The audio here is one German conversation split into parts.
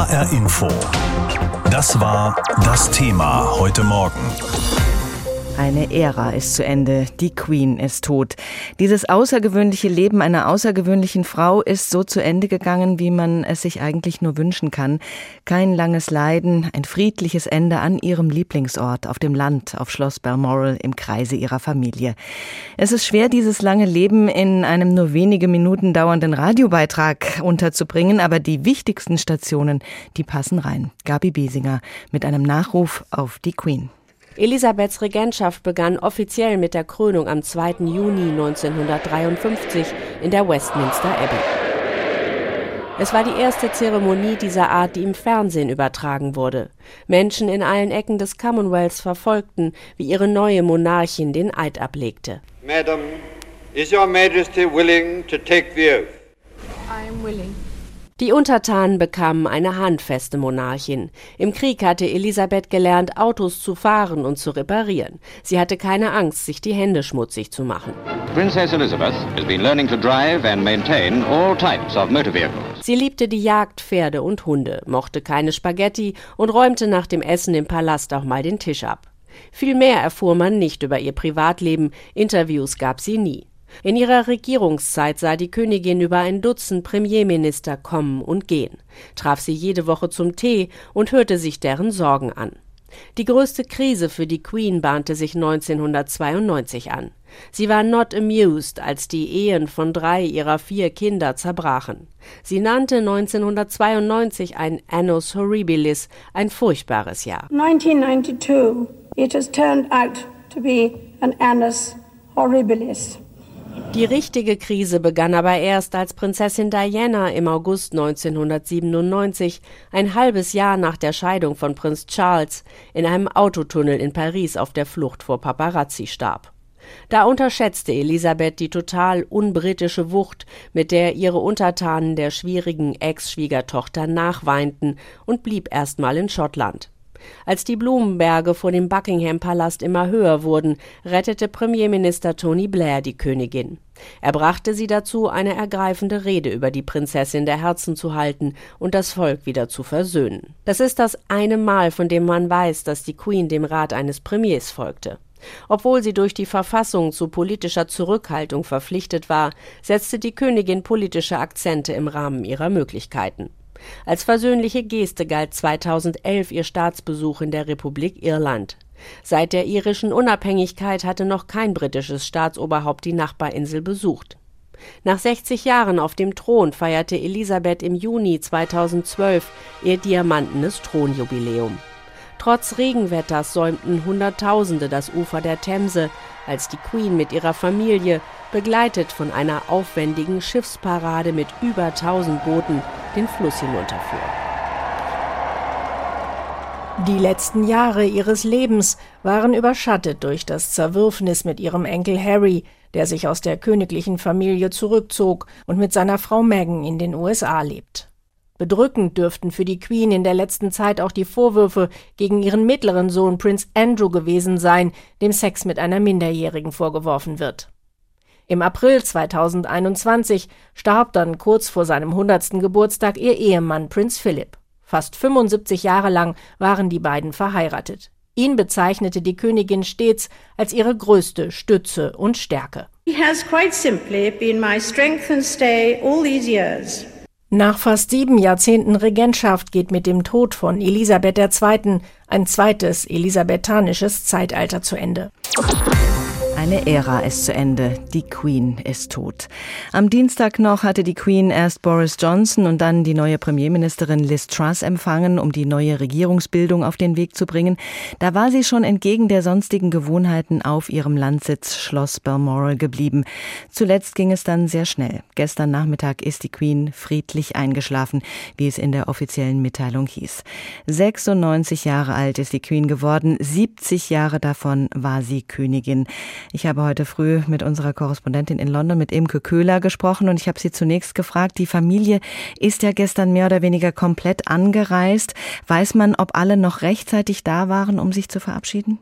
HR Info. Das war das Thema heute Morgen. Eine Ära ist zu Ende, die Queen ist tot. Dieses außergewöhnliche Leben einer außergewöhnlichen Frau ist so zu Ende gegangen, wie man es sich eigentlich nur wünschen kann. Kein langes Leiden, ein friedliches Ende an ihrem Lieblingsort auf dem Land, auf Schloss Balmoral im Kreise ihrer Familie. Es ist schwer, dieses lange Leben in einem nur wenige Minuten dauernden Radiobeitrag unterzubringen, aber die wichtigsten Stationen, die passen rein. Gabi Besinger mit einem Nachruf auf die Queen. Elisabeths Regentschaft begann offiziell mit der Krönung am 2. Juni 1953 in der Westminster Abbey. Es war die erste Zeremonie dieser Art, die im Fernsehen übertragen wurde. Menschen in allen Ecken des Commonwealths verfolgten, wie ihre neue Monarchin den Eid ablegte. Madam, is your Majesty willing to take the oath? I am willing. Die Untertanen bekamen eine handfeste Monarchin. Im Krieg hatte Elisabeth gelernt, Autos zu fahren und zu reparieren. Sie hatte keine Angst, sich die Hände schmutzig zu machen. Princess Elizabeth has been learning to drive and maintain all types of motor vehicles. Sie liebte die Jagd, Pferde und Hunde, mochte keine Spaghetti und räumte nach dem Essen im Palast auch mal den Tisch ab. Viel mehr erfuhr man nicht über ihr Privatleben, Interviews gab sie nie. In ihrer Regierungszeit sah die Königin über ein Dutzend Premierminister kommen und gehen, traf sie jede Woche zum Tee und hörte sich deren Sorgen an. Die größte Krise für die Queen bahnte sich 1992 an. Sie war not amused, als die Ehen von drei ihrer vier Kinder zerbrachen. Sie nannte 1992 ein Annus Horribilis, ein furchtbares Jahr. 1992. It has turned out to be an Annus Horribilis. Die richtige Krise begann aber erst, als Prinzessin Diana im August 1997, ein halbes Jahr nach der Scheidung von Prinz Charles, in einem Autotunnel in Paris auf der Flucht vor Paparazzi starb. Da unterschätzte Elisabeth die total unbritische Wucht, mit der ihre Untertanen der schwierigen Ex-Schwiegertochter nachweinten und blieb erstmal in Schottland. Als die Blumenberge vor dem Buckingham-Palast immer höher wurden, rettete Premierminister Tony Blair die Königin. Er brachte sie dazu, eine ergreifende Rede über die Prinzessin der Herzen zu halten und das Volk wieder zu versöhnen. Das ist das eine Mal, von dem man weiß, dass die Queen dem Rat eines Premiers folgte. Obwohl sie durch die Verfassung zu politischer Zurückhaltung verpflichtet war, setzte die Königin politische Akzente im Rahmen ihrer Möglichkeiten. Als versöhnliche Geste galt 2011 ihr Staatsbesuch in der Republik Irland. Seit der irischen Unabhängigkeit hatte noch kein britisches Staatsoberhaupt die Nachbarinsel besucht. Nach 60 Jahren auf dem Thron feierte Elisabeth im Juni 2012 ihr diamantenes Thronjubiläum. Trotz Regenwetters säumten Hunderttausende das Ufer der Themse, als die Queen mit ihrer Familie, begleitet von einer aufwendigen Schiffsparade mit über 1000 Booten, den Fluss hinunterfuhr. Die letzten Jahre ihres Lebens waren überschattet durch das Zerwürfnis mit ihrem Enkel Harry, der sich aus der königlichen Familie zurückzog und mit seiner Frau Meghan in den USA lebt. Bedrückend dürften für die Queen in der letzten Zeit auch die Vorwürfe gegen ihren mittleren Sohn Prince Andrew gewesen sein, dem Sex mit einer Minderjährigen vorgeworfen wird. Im April 2021 starb dann kurz vor seinem 100. Geburtstag ihr Ehemann Prinz Philip. Fast 75 Jahre lang waren die beiden verheiratet. Ihn bezeichnete die Königin stets als ihre größte Stütze und Stärke. He has quite simply been my strength and stay all these years. Nach fast sieben Jahrzehnten Regentschaft geht mit dem Tod von Elisabeth II. ein zweites elisabethanisches Zeitalter zu Ende. Eine Ära ist zu Ende. Die Queen ist tot. Am Dienstag noch hatte die Queen erst Boris Johnson und dann die neue Premierministerin Liz Truss empfangen, um die neue Regierungsbildung auf den Weg zu bringen. Da war sie schon entgegen der sonstigen Gewohnheiten auf ihrem Landsitz Schloss Balmoral geblieben. Zuletzt ging es dann sehr schnell. Gestern Nachmittag ist die Queen friedlich eingeschlafen, wie es in der offiziellen Mitteilung hieß. 96 Jahre alt ist die Queen geworden. 70 Jahre davon war sie Königin. Ich habe heute früh mit unserer Korrespondentin in London, mit Imke Köhler, gesprochen und ich habe sie zunächst gefragt, die Familie ist ja gestern mehr oder weniger komplett angereist. Weiß man, ob alle noch rechtzeitig da waren, um sich zu verabschieden?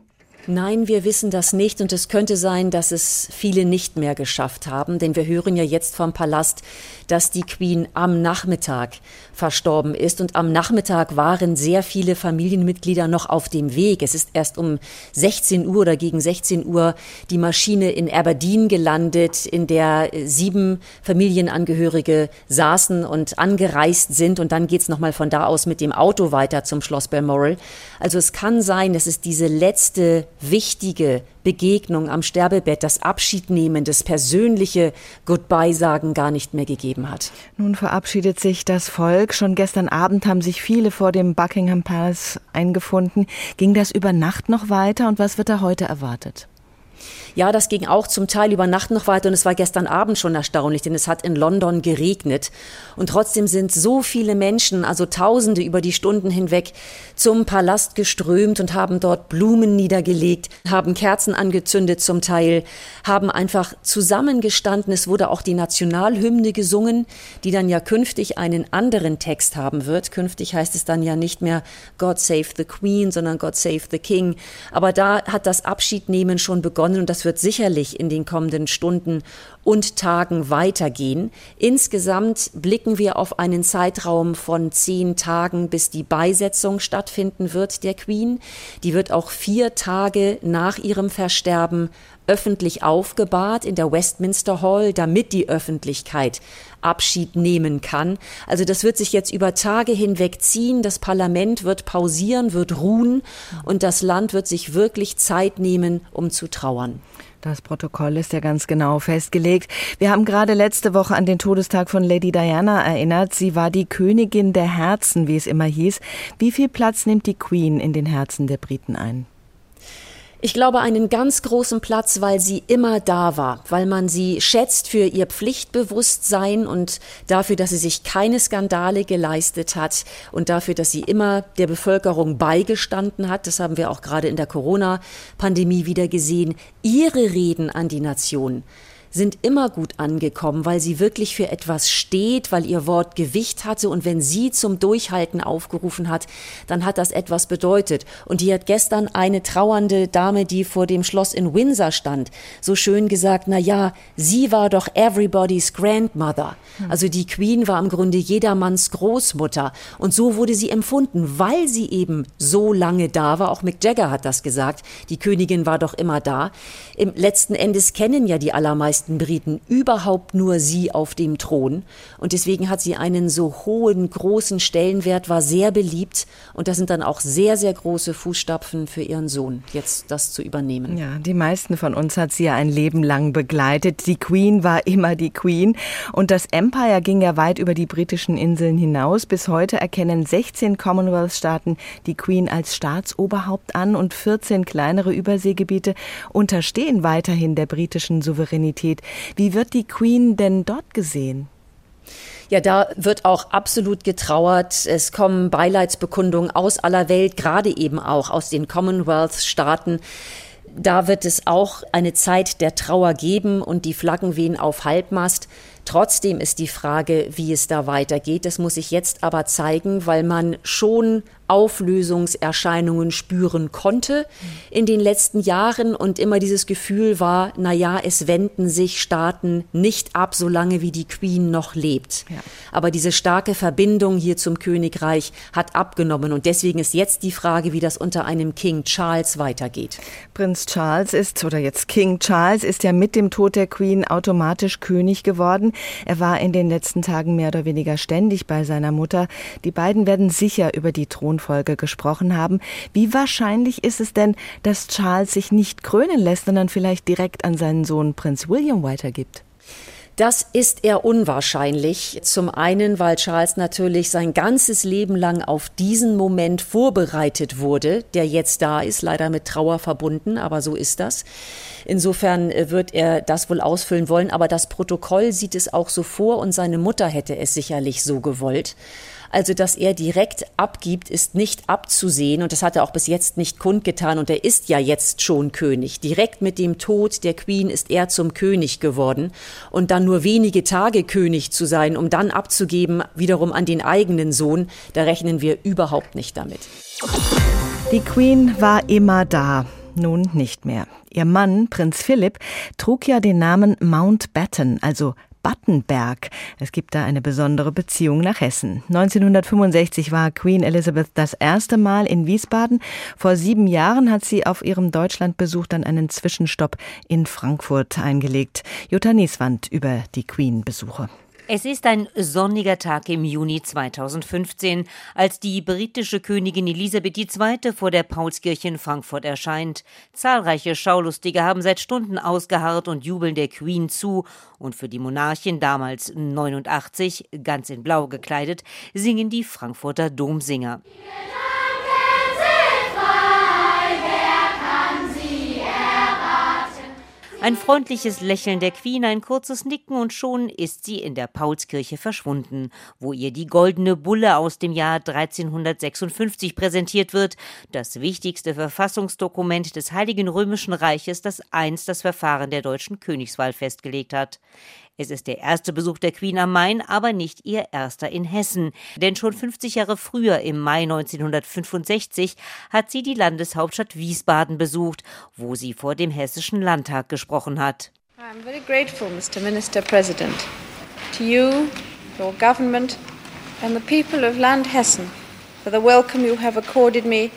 Nein, wir wissen das nicht und es könnte sein, dass es viele nicht mehr geschafft haben, denn wir hören ja jetzt vom Palast, dass die Queen am Nachmittag verstorben ist und am Nachmittag waren sehr viele Familienmitglieder noch auf dem Weg. Es ist erst um 16 Uhr oder gegen 16 Uhr die Maschine in Aberdeen gelandet, in der sieben Familienangehörige saßen und angereist sind und dann geht's noch mal von da aus mit dem Auto weiter zum Schloss Balmoral. Also es kann sein, dass es diese letzte wichtige Begegnung am Sterbebett, das Abschiednehmen, das persönliche Goodbye-Sagen gar nicht mehr gegeben hat. Nun verabschiedet sich das Volk. Schon gestern Abend haben sich viele vor dem Buckingham Palace eingefunden. Ging das über Nacht noch weiter und was wird da heute erwartet? Ja, das ging auch zum Teil über Nacht noch weiter und es war gestern Abend schon erstaunlich, denn es hat in London geregnet. Und trotzdem sind so viele Menschen, also Tausende über die Stunden hinweg, zum Palast geströmt und haben dort Blumen niedergelegt, haben Kerzen angezündet zum Teil, haben einfach zusammengestanden. Es wurde auch die Nationalhymne gesungen, die dann ja künftig einen anderen Text haben wird. Künftig heißt es dann ja nicht mehr God Save the Queen, sondern God Save the King. Aber da hat das Abschiednehmen schon begonnen und das wird sicherlich in den kommenden Stunden und Tagen weitergehen. Insgesamt blicken wir auf einen Zeitraum von zehn Tagen, bis die Beisetzung stattfinden wird der Queen. Die wird auch vier Tage nach ihrem Versterben öffentlich aufgebahrt in der Westminster Hall, damit die Öffentlichkeit Abschied nehmen kann. Also das wird sich jetzt über Tage hinweg ziehen. Das Parlament wird pausieren, wird ruhen und das Land wird sich wirklich Zeit nehmen, um zu trauern. Das Protokoll ist ja ganz genau festgelegt. Wir haben gerade letzte Woche an den Todestag von Lady Diana erinnert. Sie war die Königin der Herzen, wie es immer hieß. Wie viel Platz nimmt die Queen in den Herzen der Briten ein? Ich glaube, einen ganz großen Platz, weil sie immer da war, weil man sie schätzt für ihr Pflichtbewusstsein und dafür, dass sie sich keine Skandale geleistet hat und dafür, dass sie immer der Bevölkerung beigestanden hat. Das haben wir auch gerade in der Corona-Pandemie wieder gesehen. Ihre Reden an die Nation sind immer gut angekommen, weil sie wirklich für etwas steht, weil ihr Wort Gewicht hatte und wenn sie zum Durchhalten aufgerufen hat, dann hat das etwas bedeutet. Und die hat gestern eine trauernde Dame, die vor dem Schloss in Windsor stand, so schön gesagt, na ja, sie war doch everybody's grandmother. Hm. Also die Queen war im Grunde jedermanns Großmutter und so wurde sie empfunden, weil sie eben so lange da war. Auch Mick Jagger hat das gesagt. Die Königin war doch immer da. Im letzten Endes kennen ja die allermeisten meisten Briten überhaupt nur sie auf dem Thron. Und deswegen hat sie einen so hohen, großen Stellenwert, war sehr beliebt. Und das sind dann auch sehr, sehr große Fußstapfen für ihren Sohn, jetzt das zu übernehmen. Ja, die meisten von uns hat sie ja ein Leben lang begleitet. Die Queen war immer die Queen. Und das Empire ging ja weit über die britischen Inseln hinaus. Bis heute erkennen 16 Commonwealth-Staaten die Queen als Staatsoberhaupt an und 14 kleinere Überseegebiete unterstehen weiterhin der britischen Souveränität. Universität. Wie wird die Queen denn dort gesehen? Ja, da wird auch absolut getrauert. Es kommen Beileidsbekundungen aus aller Welt, gerade eben auch aus den Commonwealth-Staaten. Da wird es auch eine Zeit der Trauer geben und die Flaggen wehen auf Halbmast. Trotzdem ist die Frage, wie es da weitergeht. Das muss sich jetzt aber zeigen, weil man schon Auflösungserscheinungen spüren konnte in den letzten Jahren und immer dieses Gefühl war, na ja, es wenden sich Staaten nicht ab, solange wie die Queen noch lebt. Ja. Aber diese starke Verbindung hier zum Königreich hat abgenommen und deswegen ist jetzt die Frage, wie das unter einem King Charles weitergeht. Prinz Charles ist oder jetzt King Charles ist ja mit dem Tod der Queen automatisch König geworden. Er war in den letzten Tagen mehr oder weniger ständig bei seiner Mutter. Die beiden werden sicher über die Thronfolge gesprochen haben. Wie wahrscheinlich ist es denn, dass Charles sich nicht krönen lässt, sondern vielleicht direkt an seinen Sohn Prinz William weitergibt? Das ist eher unwahrscheinlich. Zum einen, weil Charles natürlich sein ganzes Leben lang auf diesen Moment vorbereitet wurde, der jetzt da ist, leider mit Trauer verbunden, aber so ist das. Insofern äh, wird er das wohl ausfüllen wollen, aber das Protokoll sieht es auch so vor und seine Mutter hätte es sicherlich so gewollt. Also, dass er direkt abgibt, ist nicht abzusehen und das hat er auch bis jetzt nicht kundgetan und er ist ja jetzt schon König. Direkt mit dem Tod der Queen ist er zum König geworden und dann nur wenige Tage König zu sein, um dann abzugeben, wiederum an den eigenen Sohn, da rechnen wir überhaupt nicht damit. Die Queen war immer da. nun nicht mehr. Ihr Mann, Prinz Philipp, trug ja den Namen Mountbatten, also Battenberg. Es gibt da eine besondere Beziehung nach Hessen. 1965 war Queen Elizabeth das erste Mal in Wiesbaden. Vor sieben Jahren hat sie auf ihrem Deutschlandbesuch dann einen Zwischenstopp in Frankfurt eingelegt. Jutta Nieswand über die Queen-Besuche. Es ist ein sonniger Tag im Juni 2015, als die britische Königin Elisabeth II. vor der Paulskirche in Frankfurt erscheint. Zahlreiche Schaulustige haben seit Stunden ausgeharrt und jubeln der Queen zu. Und für die Monarchin, damals 89, ganz in Blau gekleidet, singen die Frankfurter Domsinger. Ein freundliches Lächeln der Queen, ein kurzes Nicken und schon ist sie in der Paulskirche verschwunden, wo ihr die goldene Bulle aus dem Jahr 1356 präsentiert wird, das wichtigste Verfassungsdokument des Heiligen Römischen Reiches, das einst das Verfahren der deutschen Königswahl festgelegt hat. Es ist der erste Besuch der Queen am Main, aber nicht ihr erster in Hessen. Denn schon 50 Jahre früher, im Mai 1965, hat sie die Landeshauptstadt Wiesbaden besucht, wo sie vor dem Hessischen Landtag gesprochen hat. I'm very grateful, Mr. Minister President, to you, your government and the people of Land Hessen for the welcome you have accorded me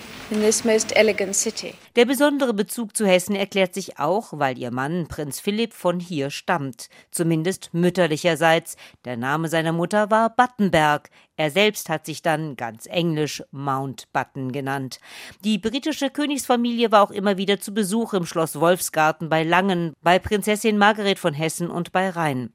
der besondere Bezug zu Hessen erklärt sich auch, weil ihr Mann Prinz Philipp von hier stammt, zumindest mütterlicherseits. Der Name seiner Mutter war Battenberg. Er selbst hat sich dann ganz englisch Mountbatten genannt. Die britische Königsfamilie war auch immer wieder zu Besuch im Schloss Wolfsgarten bei Langen, bei Prinzessin Margaret von Hessen und bei Rhein.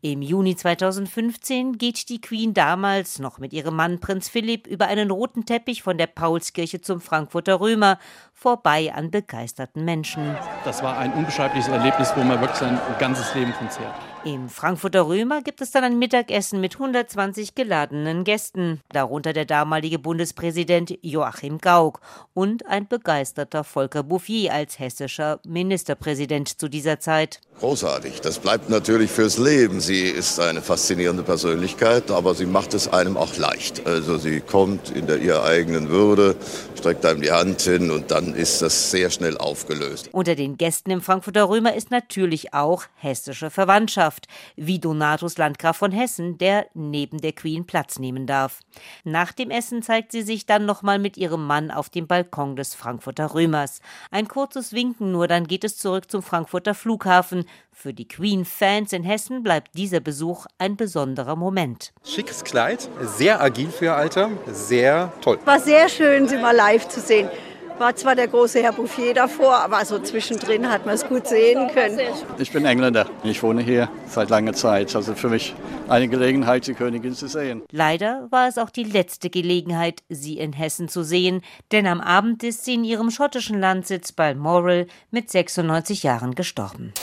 Im Juni 2015 geht die Queen damals noch mit ihrem Mann Prinz Philipp über einen roten Teppich von der Paulskirche zum Frankfurter Römer vorbei an begeisterten Menschen. Das war ein unbeschreibliches Erlebnis, wo man wirklich sein ganzes Leben von zehrt. Im Frankfurter Römer gibt es dann ein Mittagessen mit 120 geladenen Gästen, darunter der damalige Bundespräsident Joachim Gauck und ein begeisterter Volker Bouffier als hessischer Ministerpräsident zu dieser Zeit. Großartig, das bleibt natürlich fürs Leben. Sie ist eine faszinierende Persönlichkeit, aber sie macht es einem auch leicht. Also sie kommt in der ihrer eigenen Würde, streckt einem die Hand hin und dann ist das sehr schnell aufgelöst. Unter den Gästen im Frankfurter Römer ist natürlich auch hessische Verwandtschaft. Wie Donatus Landgraf von Hessen, der neben der Queen Platz nehmen darf. Nach dem Essen zeigt sie sich dann nochmal mit ihrem Mann auf dem Balkon des Frankfurter Römers. Ein kurzes Winken nur, dann geht es zurück zum Frankfurter Flughafen. Für die Queen-Fans in Hessen bleibt dieser Besuch ein besonderer Moment. Schickes Kleid, sehr agil für ihr Alter, sehr toll. War sehr schön, sie mal live zu sehen. War zwar der große Herr Bouffier davor, aber so zwischendrin hat man es gut sehen können. Ich bin Engländer. Ich wohne hier seit langer Zeit. Also für mich eine Gelegenheit, die Königin zu sehen. Leider war es auch die letzte Gelegenheit, sie in Hessen zu sehen, denn am Abend ist sie in ihrem schottischen Landsitz Balmoral mit 96 Jahren gestorben.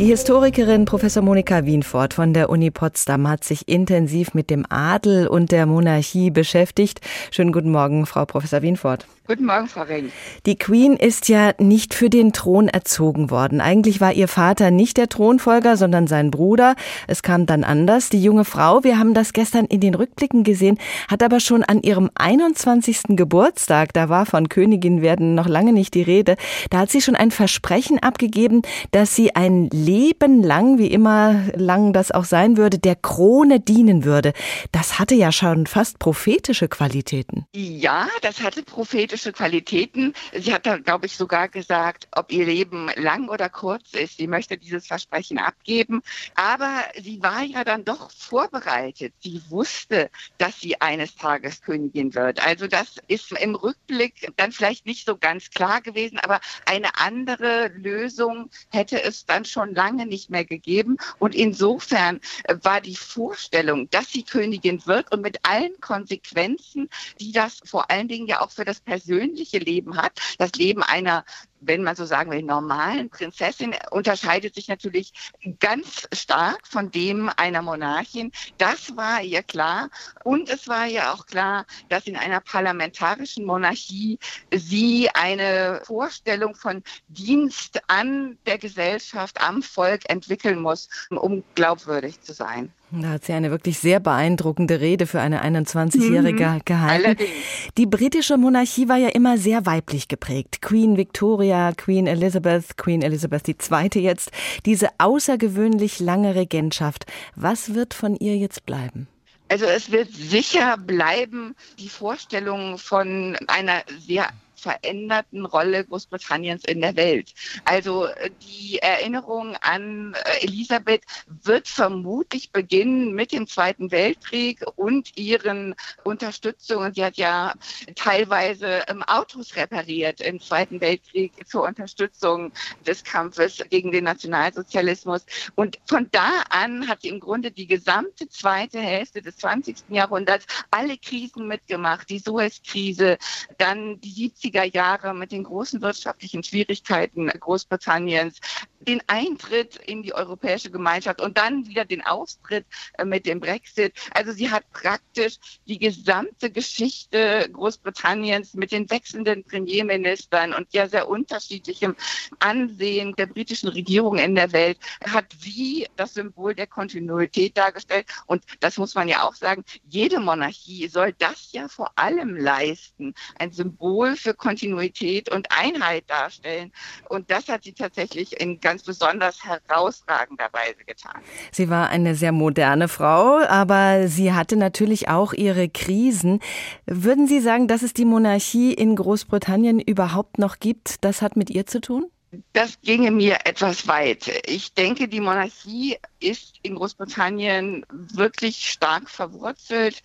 Die Historikerin Professor Monika Wienfort von der Uni Potsdam hat sich intensiv mit dem Adel und der Monarchie beschäftigt. Schönen guten Morgen, Frau Professor Wienfort. Guten Morgen, Frau Reng. Die Queen ist ja nicht für den Thron erzogen worden. Eigentlich war ihr Vater nicht der Thronfolger, sondern sein Bruder. Es kam dann anders. Die junge Frau, wir haben das gestern in den Rückblicken gesehen, hat aber schon an ihrem 21. Geburtstag, da war von Königin werden noch lange nicht die Rede, da hat sie schon ein Versprechen abgegeben, dass sie ein Leben lang, wie immer lang das auch sein würde, der Krone dienen würde. Das hatte ja schon fast prophetische Qualitäten. Ja, das hatte prophetische Qualitäten. Sie hat da, glaube ich, sogar gesagt, ob ihr Leben lang oder kurz ist. Sie möchte dieses Versprechen abgeben. Aber sie war ja dann doch vorbereitet. Sie wusste, dass sie eines Tages Königin wird. Also das ist im Rückblick dann vielleicht nicht so ganz klar gewesen, aber eine andere Lösung hätte es dann schon lange nicht mehr gegeben. Und insofern war die Vorstellung, dass sie Königin wird und mit allen Konsequenzen, die das vor allen Dingen ja auch für das persönliche persönliche Leben hat. Das Leben einer wenn man so sagen will, normalen Prinzessin unterscheidet sich natürlich ganz stark von dem einer Monarchin. Das war ihr klar. Und es war ihr auch klar, dass in einer parlamentarischen Monarchie sie eine Vorstellung von Dienst an der Gesellschaft, am Volk entwickeln muss, um glaubwürdig zu sein. Da hat sie eine wirklich sehr beeindruckende Rede für eine 21-Jährige mhm. gehalten. Allerdings. Die britische Monarchie war ja immer sehr weiblich geprägt. Queen Victoria, Queen Elizabeth, Queen Elizabeth II. jetzt. Diese außergewöhnlich lange Regentschaft. Was wird von ihr jetzt bleiben? Also es wird sicher bleiben die Vorstellung von einer sehr veränderten Rolle Großbritanniens in der Welt. Also äh, die Erinnerung an äh, Elisabeth wird vermutlich beginnen mit dem Zweiten Weltkrieg und ihren Unterstützungen. Sie hat ja teilweise ähm, Autos repariert im Zweiten Weltkrieg zur Unterstützung des Kampfes gegen den Nationalsozialismus. Und von da an hat sie im Grunde die gesamte zweite Hälfte des 20. Jahrhunderts alle Krisen mitgemacht. Die Suez-Krise, dann die 70 70er Jahre mit den großen wirtschaftlichen Schwierigkeiten Großbritanniens, den Eintritt in die Europäische Gemeinschaft und dann wieder den Austritt äh, mit dem Brexit. Also sie hat praktisch die gesamte Geschichte Großbritanniens mit den wechselnden Premierministern und ja sehr unterschiedlichem Ansehen der britischen Regierung in der Welt, hat sie das Symbol der Kontinuität dargestellt. Und das muss man ja auch sagen, jede Monarchie soll das ja vor allem leisten, ein Symbol für Kontinuität und Einheit darstellen. Und das hat sie tatsächlich in besonders herausragender Weise getan. Sie war eine sehr moderne Frau, aber sie hatte natürlich auch ihre Krisen. Würden Sie sagen, dass es die Monarchie in Großbritannien überhaupt noch gibt? Das hat mit ihr zu tun? Das ginge mir etwas weit. Ich denke, die Monarchie ist in Großbritannien wirklich stark verwurzelt.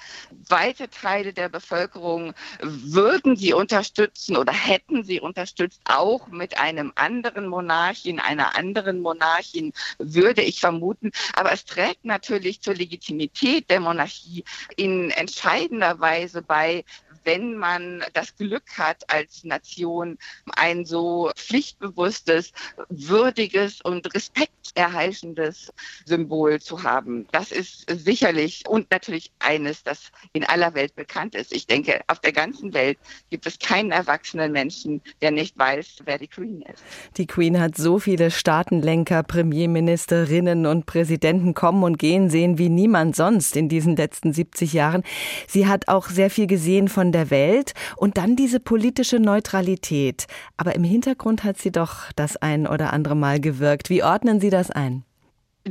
Weite Teile der Bevölkerung würden sie unterstützen oder hätten sie unterstützt, auch mit einem anderen Monarchen, einer anderen Monarchin, würde ich vermuten. Aber es trägt natürlich zur Legitimität der Monarchie in entscheidender Weise bei, wenn man das Glück hat, als Nation ein so pflichtbewusstes, würdiges und respekterheischendes Symbol zu haben. Das ist sicherlich und natürlich eines, das in aller Welt bekannt ist. Ich denke, auf der ganzen Welt gibt es keinen erwachsenen Menschen, der nicht weiß, wer die Queen ist. Die Queen hat so viele Staatenlenker, Premierministerinnen und Präsidenten kommen und gehen sehen wie niemand sonst in diesen letzten 70 Jahren. Sie hat auch sehr viel gesehen von der Welt und dann diese politische Neutralität. Aber im Hintergrund hat sie doch das ein oder andere Mal gewirkt. Wie ordnen Sie das ein?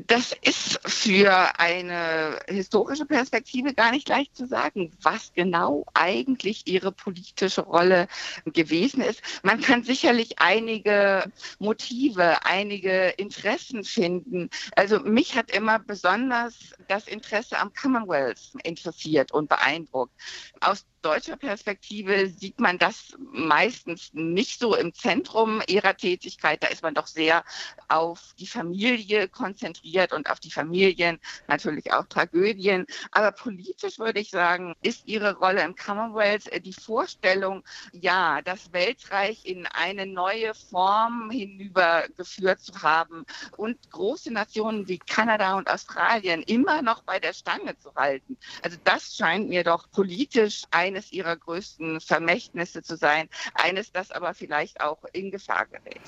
Das ist für eine historische Perspektive gar nicht leicht zu sagen, was genau eigentlich ihre politische Rolle gewesen ist. Man kann sicherlich einige Motive, einige Interessen finden. Also mich hat immer besonders das Interesse am Commonwealth interessiert und beeindruckt. Aus deutscher Perspektive sieht man das meistens nicht so im Zentrum ihrer Tätigkeit. Da ist man doch sehr auf die Familie konzentriert und auf die Familien natürlich auch Tragödien. Aber politisch würde ich sagen, ist ihre Rolle im Commonwealth die Vorstellung, ja, das Weltreich in eine neue Form hinübergeführt zu haben und große Nationen wie Kanada und Australien immer noch bei der Stange zu halten. Also das scheint mir doch politisch ein eines ihrer größten Vermächtnisse zu sein, eines, das aber vielleicht auch in Gefahr gerät.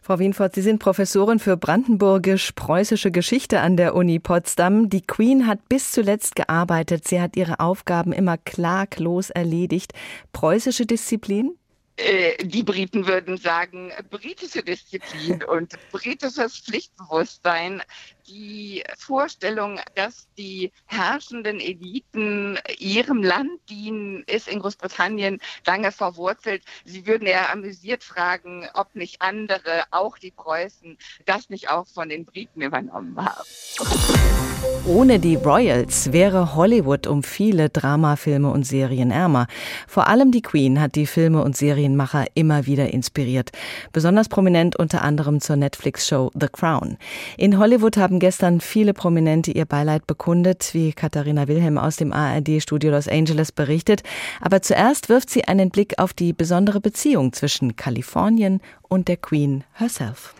Frau Wienfort, Sie sind Professorin für brandenburgisch-preußische Geschichte an der Uni Potsdam. Die Queen hat bis zuletzt gearbeitet. Sie hat ihre Aufgaben immer klaglos erledigt. Preußische Disziplin? Äh, die Briten würden sagen, britische Disziplin und britisches Pflichtbewusstsein die Vorstellung, dass die herrschenden Eliten ihrem Land dienen, ist in Großbritannien lange verwurzelt. Sie würden eher amüsiert fragen, ob nicht andere, auch die Preußen, das nicht auch von den Briten übernommen haben. Ohne die Royals wäre Hollywood um viele Dramafilme und Serien ärmer. Vor allem die Queen hat die Filme und Serienmacher immer wieder inspiriert. Besonders prominent unter anderem zur Netflix-Show The Crown. In Hollywood haben gestern viele Prominente ihr Beileid bekundet, wie Katharina Wilhelm aus dem ARD-Studio Los Angeles berichtet. Aber zuerst wirft sie einen Blick auf die besondere Beziehung zwischen Kalifornien und der Queen herself.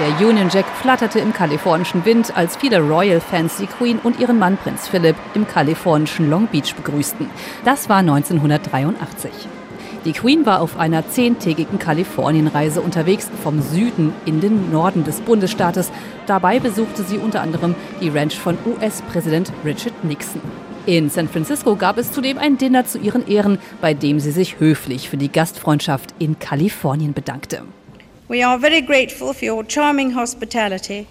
Der Union Jack flatterte im kalifornischen Wind, als viele Royal-Fans die Queen und ihren Mann Prinz Philip im kalifornischen Long Beach begrüßten. Das war 1983. Die Queen war auf einer zehntägigen Kalifornienreise unterwegs vom Süden in den Norden des Bundesstaates. Dabei besuchte sie unter anderem die Ranch von US-Präsident Richard Nixon. In San Francisco gab es zudem ein Dinner zu ihren Ehren, bei dem sie sich höflich für die Gastfreundschaft in Kalifornien bedankte. We are very grateful for your charming hospitality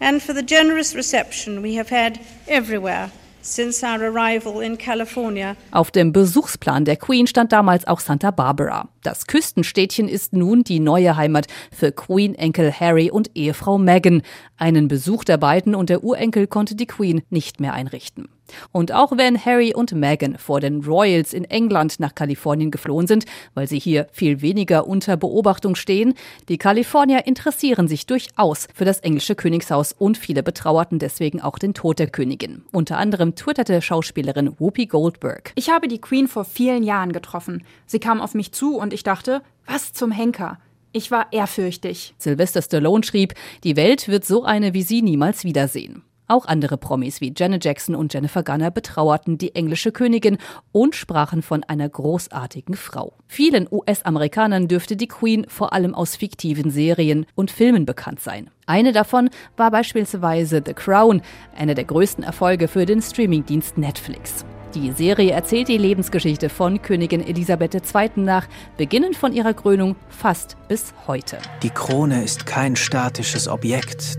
and for the generous reception we have had everywhere since our arrival in California. Auf dem Besuchsplan der Queen stand damals auch Santa Barbara. Das Küstenstädtchen ist nun die neue Heimat für Queen-Enkel Harry und Ehefrau Meghan. Einen Besuch der beiden und der Urenkel konnte die Queen nicht mehr einrichten. Und auch wenn Harry und Meghan vor den Royals in England nach Kalifornien geflohen sind, weil sie hier viel weniger unter Beobachtung stehen, die Kalifornier interessieren sich durchaus für das englische Königshaus und viele betrauerten deswegen auch den Tod der Königin. Unter anderem twitterte Schauspielerin Whoopi Goldberg. Ich habe die Queen vor vielen Jahren getroffen. Sie kam auf mich zu und ich dachte, was zum Henker? Ich war ehrfürchtig. Sylvester Stallone schrieb, die Welt wird so eine wie sie niemals wiedersehen. Auch andere Promis wie Janet Jackson und Jennifer Garner betrauerten die englische Königin und sprachen von einer großartigen Frau. Vielen US-Amerikanern dürfte die Queen vor allem aus fiktiven Serien und Filmen bekannt sein. Eine davon war beispielsweise The Crown, einer der größten Erfolge für den Streamingdienst Netflix. Die Serie erzählt die Lebensgeschichte von Königin Elisabeth II. nach, beginnend von ihrer Krönung fast bis heute. Die Krone ist kein statisches Objekt.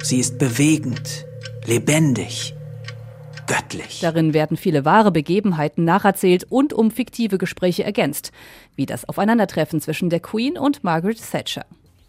Sie ist bewegend, lebendig, göttlich. Darin werden viele wahre Begebenheiten nacherzählt und um fiktive Gespräche ergänzt, wie das Aufeinandertreffen zwischen der Queen und Margaret Thatcher.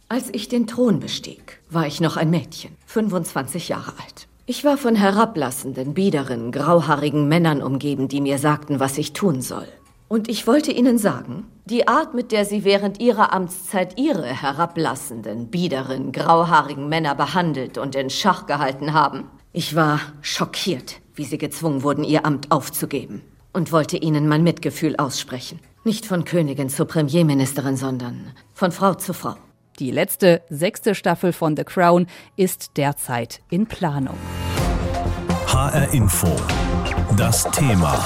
Als ich den Thron bestieg, war ich noch ein Mädchen, 25 Jahre alt. Ich war von herablassenden, biederen, grauhaarigen Männern umgeben, die mir sagten, was ich tun soll. Und ich wollte Ihnen sagen, die Art, mit der Sie während Ihrer Amtszeit Ihre herablassenden, biederen, grauhaarigen Männer behandelt und in Schach gehalten haben, ich war schockiert, wie Sie gezwungen wurden, Ihr Amt aufzugeben. Und wollte Ihnen mein Mitgefühl aussprechen. Nicht von Königin zu Premierministerin, sondern von Frau zu Frau. Die letzte, sechste Staffel von The Crown ist derzeit in Planung. HR Info. Das Thema.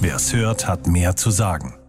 Wer es hört, hat mehr zu sagen.